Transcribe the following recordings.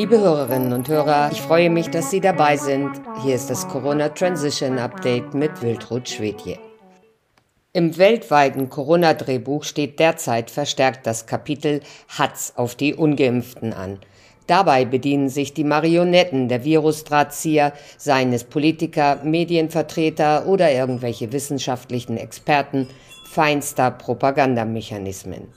Liebe Hörerinnen und Hörer, ich freue mich, dass Sie dabei sind. Hier ist das Corona Transition Update mit Wiltrud Schwedje. Im weltweiten Corona-Drehbuch steht derzeit verstärkt das Kapitel Hatz auf die Ungeimpften an. Dabei bedienen sich die Marionetten der Virusdrahtzieher, seien es Politiker, Medienvertreter oder irgendwelche wissenschaftlichen Experten, feinster Propagandamechanismen.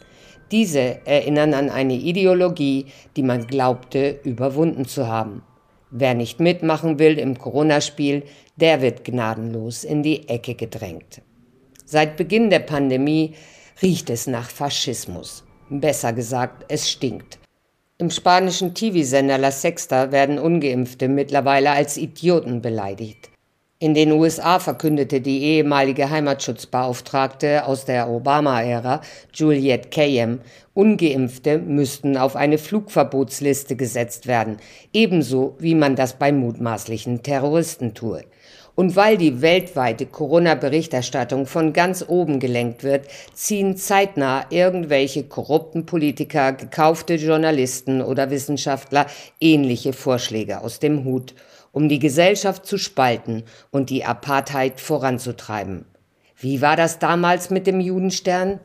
Diese erinnern an eine Ideologie, die man glaubte überwunden zu haben. Wer nicht mitmachen will im Corona-Spiel, der wird gnadenlos in die Ecke gedrängt. Seit Beginn der Pandemie riecht es nach Faschismus. Besser gesagt, es stinkt. Im spanischen TV-Sender La Sexta werden ungeimpfte mittlerweile als Idioten beleidigt. In den USA verkündete die ehemalige Heimatschutzbeauftragte aus der Obama-Ära, Juliette Kayem, ungeimpfte müssten auf eine Flugverbotsliste gesetzt werden, ebenso wie man das bei mutmaßlichen Terroristen tue. Und weil die weltweite Corona-Berichterstattung von ganz oben gelenkt wird, ziehen zeitnah irgendwelche korrupten Politiker, gekaufte Journalisten oder Wissenschaftler ähnliche Vorschläge aus dem Hut, um die Gesellschaft zu spalten und die Apartheid voranzutreiben. Wie war das damals mit dem Judenstern?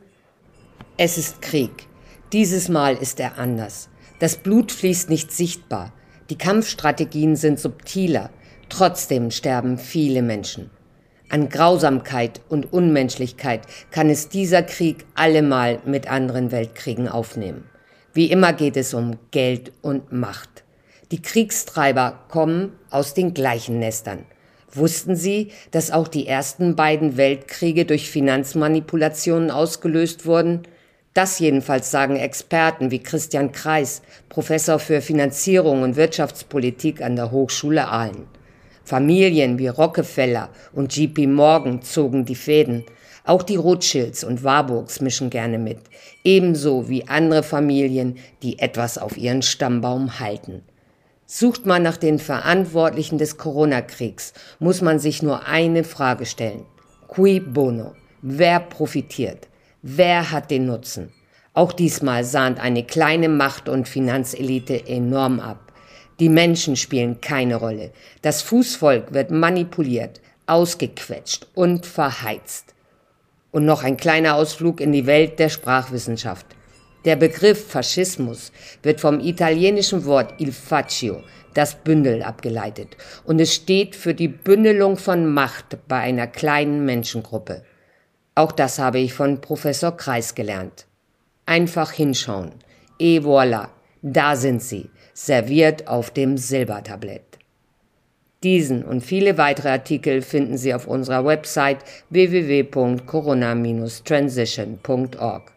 Es ist Krieg. Dieses Mal ist er anders. Das Blut fließt nicht sichtbar. Die Kampfstrategien sind subtiler. Trotzdem sterben viele Menschen. An Grausamkeit und Unmenschlichkeit kann es dieser Krieg allemal mit anderen Weltkriegen aufnehmen. Wie immer geht es um Geld und Macht. Die Kriegstreiber kommen aus den gleichen Nestern. Wussten Sie, dass auch die ersten beiden Weltkriege durch Finanzmanipulationen ausgelöst wurden? Das jedenfalls sagen Experten wie Christian Kreis, Professor für Finanzierung und Wirtschaftspolitik an der Hochschule Aalen. Familien wie Rockefeller und JP Morgan zogen die Fäden. Auch die Rothschilds und Warburgs mischen gerne mit. Ebenso wie andere Familien, die etwas auf ihren Stammbaum halten. Sucht man nach den Verantwortlichen des Corona-Kriegs, muss man sich nur eine Frage stellen. Cui bono? Wer profitiert? Wer hat den Nutzen? Auch diesmal sahnt eine kleine Macht- und Finanzelite enorm ab. Die Menschen spielen keine Rolle. Das Fußvolk wird manipuliert, ausgequetscht und verheizt. Und noch ein kleiner Ausflug in die Welt der Sprachwissenschaft. Der Begriff Faschismus wird vom italienischen Wort il faccio, das Bündel, abgeleitet. Und es steht für die Bündelung von Macht bei einer kleinen Menschengruppe. Auch das habe ich von Professor Kreis gelernt. Einfach hinschauen. Et voilà, da sind sie serviert auf dem Silbertablett. Diesen und viele weitere Artikel finden Sie auf unserer Website www.corona-transition.org.